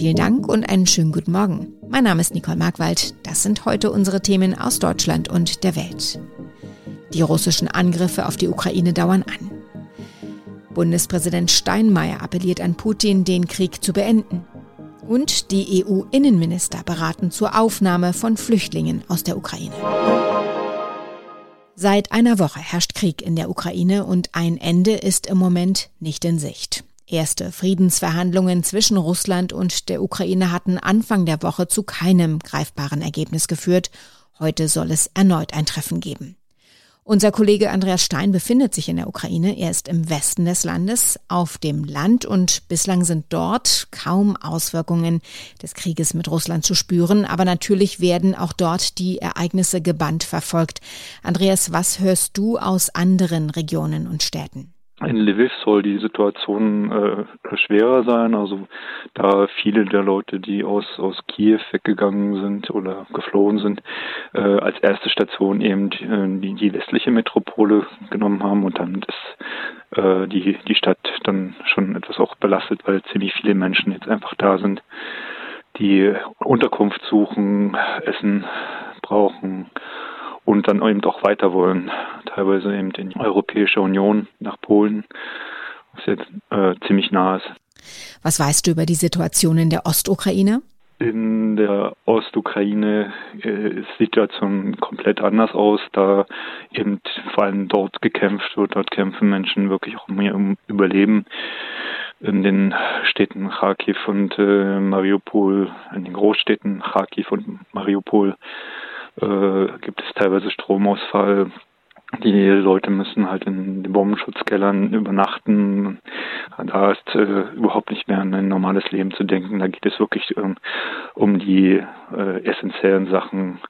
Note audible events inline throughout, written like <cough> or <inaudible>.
Vielen Dank und einen schönen guten Morgen. Mein Name ist Nicole Markwald. Das sind heute unsere Themen aus Deutschland und der Welt. Die russischen Angriffe auf die Ukraine dauern an. Bundespräsident Steinmeier appelliert an Putin, den Krieg zu beenden. Und die EU-Innenminister beraten zur Aufnahme von Flüchtlingen aus der Ukraine. Seit einer Woche herrscht Krieg in der Ukraine und ein Ende ist im Moment nicht in Sicht. Erste Friedensverhandlungen zwischen Russland und der Ukraine hatten Anfang der Woche zu keinem greifbaren Ergebnis geführt. Heute soll es erneut ein Treffen geben. Unser Kollege Andreas Stein befindet sich in der Ukraine. Er ist im Westen des Landes, auf dem Land und bislang sind dort kaum Auswirkungen des Krieges mit Russland zu spüren. Aber natürlich werden auch dort die Ereignisse gebannt verfolgt. Andreas, was hörst du aus anderen Regionen und Städten? In Lviv soll die Situation äh, schwerer sein, also da viele der Leute, die aus, aus Kiew weggegangen sind oder geflohen sind, äh, als erste Station eben die, äh, die, die westliche Metropole genommen haben. Und dann ist äh, die, die Stadt dann schon etwas auch belastet, weil ziemlich viele Menschen jetzt einfach da sind, die Unterkunft suchen, Essen brauchen und dann eben auch weiter wollen, teilweise eben in die Europäische Union nach Polen, was jetzt äh, ziemlich nah ist. Was weißt du über die Situation in der Ostukraine? In der Ostukraine äh, ist die Situation komplett anders aus, da eben vor allem dort gekämpft wird. Dort kämpfen Menschen wirklich auch um ihr Überleben. In den Städten Kharkiv und äh, Mariupol, in den Großstädten Kharkiv und Mariupol äh, gibt es teilweise Stromausfall. Die Leute müssen halt in den Bombenschutzkellern übernachten. Da ist äh, überhaupt nicht mehr an ein normales Leben zu denken. Da geht es wirklich ähm, um die äh, essentiellen Sachen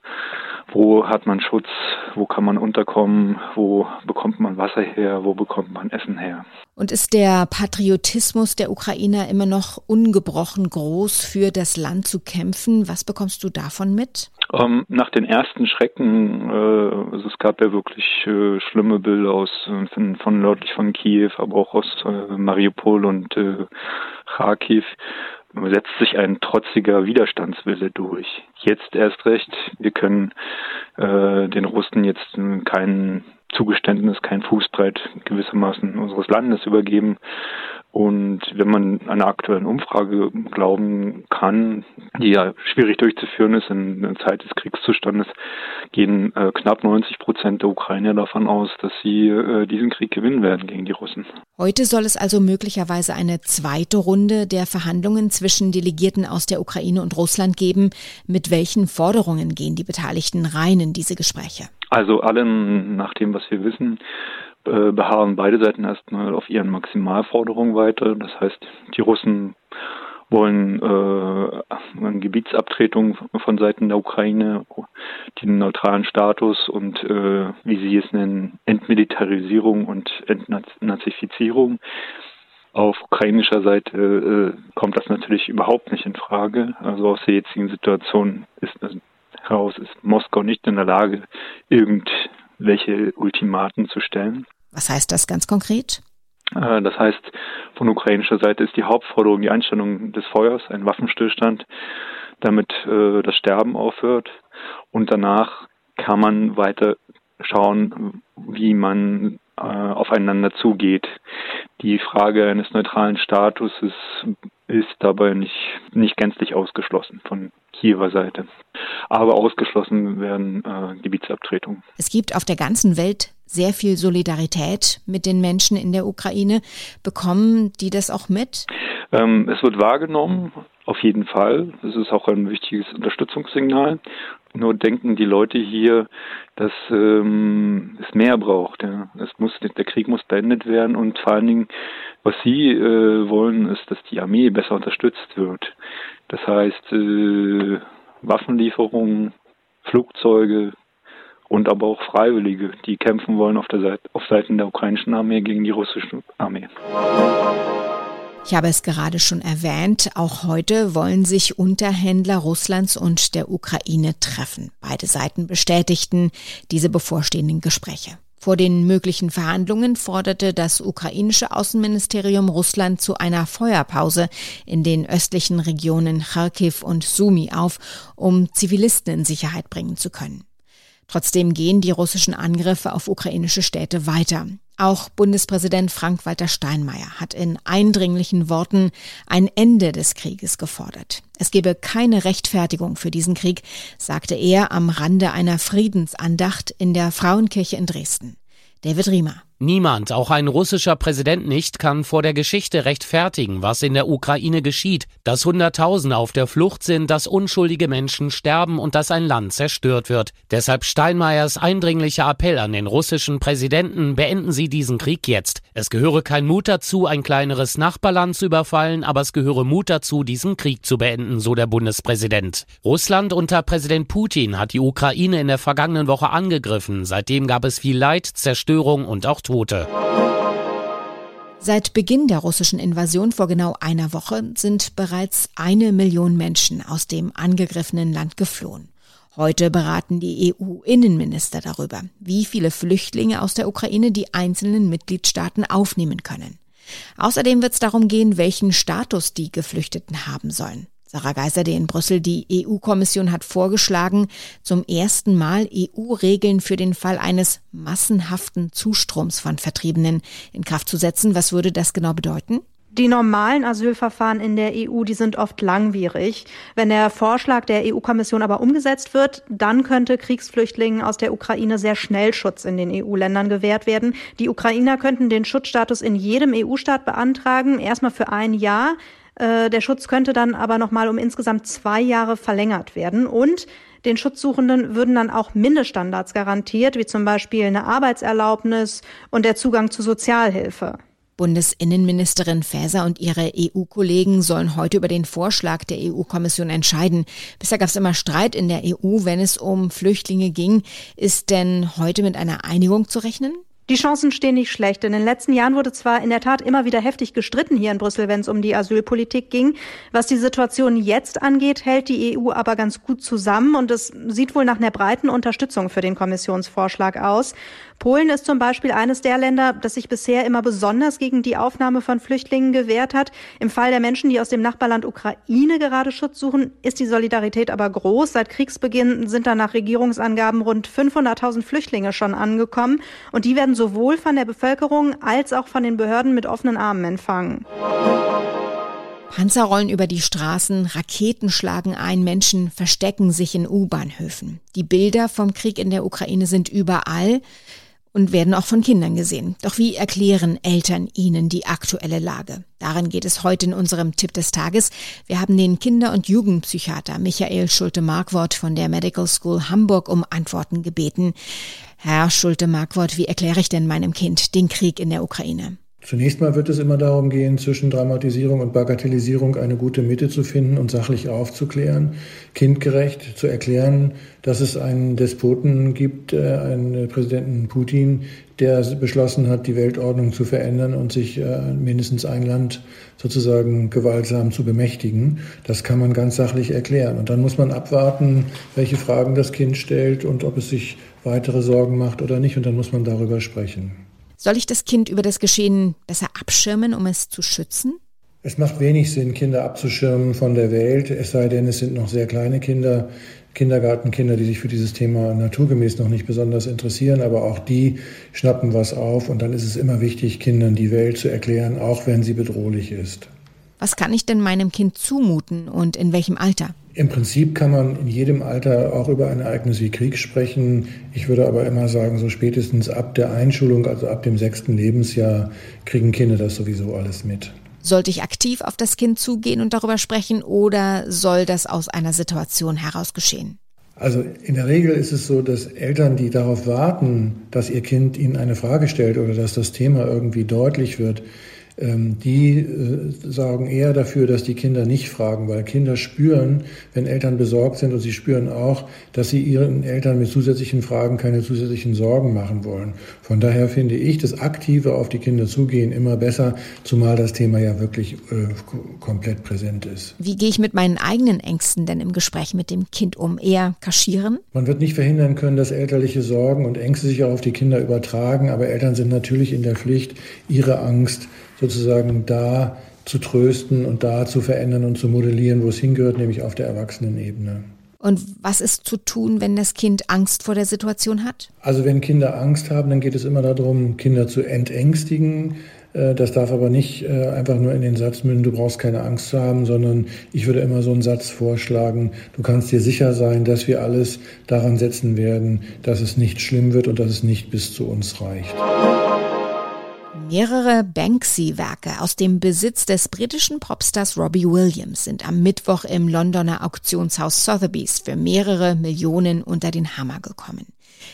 wo hat man Schutz, wo kann man unterkommen, wo bekommt man Wasser her, wo bekommt man Essen her. Und ist der Patriotismus der Ukrainer immer noch ungebrochen groß, für das Land zu kämpfen? Was bekommst du davon mit? Ähm, nach den ersten Schrecken, äh, also es gab ja wirklich äh, schlimme Bilder aus von, von nördlich von Kiew, aber auch aus äh, Mariupol und äh, Kharkiv setzt sich ein trotziger Widerstandswille durch. Jetzt erst recht, wir können äh, den Russen jetzt kein Zugeständnis, kein Fußbreit gewissermaßen unseres Landes übergeben. Und wenn man einer aktuellen Umfrage glauben kann, die ja schwierig durchzuführen ist in der Zeit des Kriegszustandes, gehen äh, knapp 90 Prozent der Ukrainer davon aus, dass sie äh, diesen Krieg gewinnen werden gegen die Russen. Heute soll es also möglicherweise eine zweite Runde der Verhandlungen zwischen Delegierten aus der Ukraine und Russland geben. Mit welchen Forderungen gehen die Beteiligten rein in diese Gespräche? Also allen, nach dem, was wir wissen, äh, beharren beide Seiten erstmal auf ihren Maximalforderungen weiter. Das heißt, die Russen wollen äh, Gebietsabtretung von Seiten der Ukraine, den neutralen Status und, äh, wie sie es nennen, Entmilitarisierung und Entnazifizierung. Auf ukrainischer Seite äh, kommt das natürlich überhaupt nicht in Frage. Also aus der jetzigen Situation ist heraus ist Moskau nicht in der Lage, irgend welche Ultimaten zu stellen. Was heißt das ganz konkret? Äh, das heißt, von ukrainischer Seite ist die Hauptforderung die Einstellung des Feuers, ein Waffenstillstand, damit äh, das Sterben aufhört. Und danach kann man weiter schauen, wie man äh, aufeinander zugeht. Die Frage eines neutralen Statuses ist dabei nicht, nicht gänzlich ausgeschlossen von Kiewer Seite. Aber ausgeschlossen werden äh, Gebietsabtretungen. Es gibt auf der ganzen Welt sehr viel Solidarität mit den Menschen in der Ukraine. Bekommen die das auch mit? Ähm, es wird wahrgenommen, auf jeden Fall. Es ist auch ein wichtiges Unterstützungssignal. Nur denken die Leute hier, dass ähm, es mehr braucht. Ja. Es muss, der Krieg muss beendet werden und vor allen Dingen, was sie äh, wollen, ist, dass die Armee besser unterstützt wird. Das heißt, äh, Waffenlieferungen, Flugzeuge und aber auch Freiwillige, die kämpfen wollen auf der Seite, auf Seiten der ukrainischen Armee gegen die russische Armee. Ich habe es gerade schon erwähnt, auch heute wollen sich Unterhändler Russlands und der Ukraine treffen. Beide Seiten bestätigten diese bevorstehenden Gespräche. Vor den möglichen Verhandlungen forderte das ukrainische Außenministerium Russland zu einer Feuerpause in den östlichen Regionen Kharkiv und Sumi auf, um Zivilisten in Sicherheit bringen zu können. Trotzdem gehen die russischen Angriffe auf ukrainische Städte weiter. Auch Bundespräsident Frank-Walter Steinmeier hat in eindringlichen Worten ein Ende des Krieges gefordert. Es gebe keine Rechtfertigung für diesen Krieg, sagte er am Rande einer Friedensandacht in der Frauenkirche in Dresden. David Riemer. Niemand, auch ein russischer Präsident nicht, kann vor der Geschichte rechtfertigen, was in der Ukraine geschieht, dass Hunderttausende auf der Flucht sind, dass unschuldige Menschen sterben und dass ein Land zerstört wird. Deshalb Steinmeiers eindringlicher Appell an den russischen Präsidenten, beenden Sie diesen Krieg jetzt. Es gehöre kein Mut dazu, ein kleineres Nachbarland zu überfallen, aber es gehöre Mut dazu, diesen Krieg zu beenden, so der Bundespräsident. Russland unter Präsident Putin hat die Ukraine in der vergangenen Woche angegriffen. Seitdem gab es viel Leid, Zerstörung und auch Tote. Seit Beginn der russischen Invasion vor genau einer Woche sind bereits eine Million Menschen aus dem angegriffenen Land geflohen. Heute beraten die EU-Innenminister darüber, wie viele Flüchtlinge aus der Ukraine die einzelnen Mitgliedstaaten aufnehmen können. Außerdem wird es darum gehen, welchen Status die Geflüchteten haben sollen. Sarah Geiserde in Brüssel, die EU-Kommission hat vorgeschlagen, zum ersten Mal EU-Regeln für den Fall eines massenhaften Zustroms von Vertriebenen in Kraft zu setzen. Was würde das genau bedeuten? Die normalen Asylverfahren in der EU, die sind oft langwierig. Wenn der Vorschlag der EU-Kommission aber umgesetzt wird, dann könnte Kriegsflüchtlingen aus der Ukraine sehr schnell Schutz in den EU-Ländern gewährt werden. Die Ukrainer könnten den Schutzstatus in jedem EU-Staat beantragen, erstmal für ein Jahr. Äh, der Schutz könnte dann aber nochmal um insgesamt zwei Jahre verlängert werden und den Schutzsuchenden würden dann auch Mindeststandards garantiert, wie zum Beispiel eine Arbeitserlaubnis und der Zugang zu Sozialhilfe. Bundesinnenministerin Faeser und ihre EU-Kollegen sollen heute über den Vorschlag der EU-Kommission entscheiden. Bisher gab es immer Streit in der EU, wenn es um Flüchtlinge ging. Ist denn heute mit einer Einigung zu rechnen? Die Chancen stehen nicht schlecht. In den letzten Jahren wurde zwar in der Tat immer wieder heftig gestritten hier in Brüssel, wenn es um die Asylpolitik ging. Was die Situation jetzt angeht, hält die EU aber ganz gut zusammen und es sieht wohl nach einer breiten Unterstützung für den Kommissionsvorschlag aus. Polen ist zum Beispiel eines der Länder, das sich bisher immer besonders gegen die Aufnahme von Flüchtlingen gewehrt hat. Im Fall der Menschen, die aus dem Nachbarland Ukraine gerade Schutz suchen, ist die Solidarität aber groß. Seit Kriegsbeginn sind da nach Regierungsangaben rund 500.000 Flüchtlinge schon angekommen und die werden sowohl von der Bevölkerung als auch von den Behörden mit offenen Armen empfangen. Panzer rollen über die Straßen, Raketen schlagen ein, Menschen verstecken sich in U-Bahnhöfen. Die Bilder vom Krieg in der Ukraine sind überall und werden auch von Kindern gesehen. Doch wie erklären Eltern ihnen die aktuelle Lage? Darin geht es heute in unserem Tipp des Tages. Wir haben den Kinder- und Jugendpsychiater Michael Schulte-Markwort von der Medical School Hamburg um Antworten gebeten. Herr Schulte-Markwort, wie erkläre ich denn meinem Kind den Krieg in der Ukraine? Zunächst mal wird es immer darum gehen, zwischen Dramatisierung und Bagatellisierung eine gute Mitte zu finden und sachlich aufzuklären, kindgerecht zu erklären, dass es einen Despoten gibt, äh, einen Präsidenten Putin, der beschlossen hat, die Weltordnung zu verändern und sich äh, mindestens ein Land sozusagen gewaltsam zu bemächtigen. Das kann man ganz sachlich erklären. Und dann muss man abwarten, welche Fragen das Kind stellt und ob es sich weitere Sorgen macht oder nicht. Und dann muss man darüber sprechen. Soll ich das Kind über das Geschehen besser abschirmen, um es zu schützen? Es macht wenig Sinn, Kinder abzuschirmen von der Welt, es sei denn, es sind noch sehr kleine Kinder, Kindergartenkinder, die sich für dieses Thema naturgemäß noch nicht besonders interessieren, aber auch die schnappen was auf und dann ist es immer wichtig, Kindern die Welt zu erklären, auch wenn sie bedrohlich ist. Was kann ich denn meinem Kind zumuten und in welchem Alter? Im Prinzip kann man in jedem Alter auch über ein Ereignis wie Krieg sprechen. Ich würde aber immer sagen, so spätestens ab der Einschulung, also ab dem sechsten Lebensjahr, kriegen Kinder das sowieso alles mit. Sollte ich aktiv auf das Kind zugehen und darüber sprechen oder soll das aus einer Situation heraus geschehen? Also in der Regel ist es so, dass Eltern, die darauf warten, dass ihr Kind ihnen eine Frage stellt oder dass das Thema irgendwie deutlich wird, die äh, sorgen eher dafür, dass die Kinder nicht fragen, weil Kinder spüren, wenn Eltern besorgt sind und sie spüren auch, dass sie ihren Eltern mit zusätzlichen Fragen keine zusätzlichen Sorgen machen wollen. Von daher finde ich das aktive auf die Kinder zugehen immer besser, zumal das Thema ja wirklich äh, komplett präsent ist. Wie gehe ich mit meinen eigenen Ängsten denn im Gespräch mit dem Kind um? Eher kaschieren? Man wird nicht verhindern können, dass elterliche Sorgen und Ängste sich auch auf die Kinder übertragen, aber Eltern sind natürlich in der Pflicht, ihre Angst sozusagen da zu trösten und da zu verändern und zu modellieren, wo es hingehört, nämlich auf der Erwachsenenebene. Und was ist zu tun, wenn das Kind Angst vor der Situation hat? Also wenn Kinder Angst haben, dann geht es immer darum, Kinder zu entängstigen. Äh, das darf aber nicht äh, einfach nur in den Satz münden, du brauchst keine Angst zu haben, sondern ich würde immer so einen Satz vorschlagen, du kannst dir sicher sein, dass wir alles daran setzen werden, dass es nicht schlimm wird und dass es nicht bis zu uns reicht. Mehrere Banksy-Werke aus dem Besitz des britischen Popstars Robbie Williams sind am Mittwoch im Londoner Auktionshaus Sotheby's für mehrere Millionen unter den Hammer gekommen.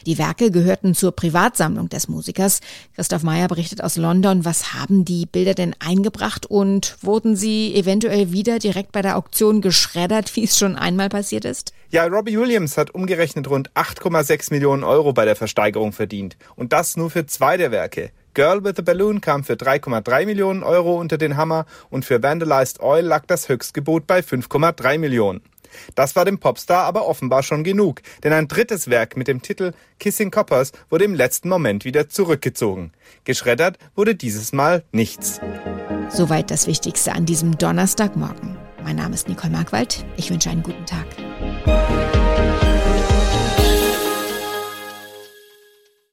Die Werke gehörten zur Privatsammlung des Musikers. Christoph Meyer berichtet aus London. Was haben die Bilder denn eingebracht und wurden sie eventuell wieder direkt bei der Auktion geschreddert, <laughs> wie es schon einmal passiert ist? Ja, Robbie Williams hat umgerechnet rund 8,6 Millionen Euro bei der Versteigerung verdient. Und das nur für zwei der Werke. Girl with a Balloon kam für 3,3 Millionen Euro unter den Hammer und für Vandalized Oil lag das Höchstgebot bei 5,3 Millionen. Das war dem Popstar aber offenbar schon genug, denn ein drittes Werk mit dem Titel Kissing Coppers wurde im letzten Moment wieder zurückgezogen. Geschreddert wurde dieses Mal nichts. Soweit das Wichtigste an diesem Donnerstagmorgen. Mein Name ist Nicole Markwald. Ich wünsche einen guten Tag.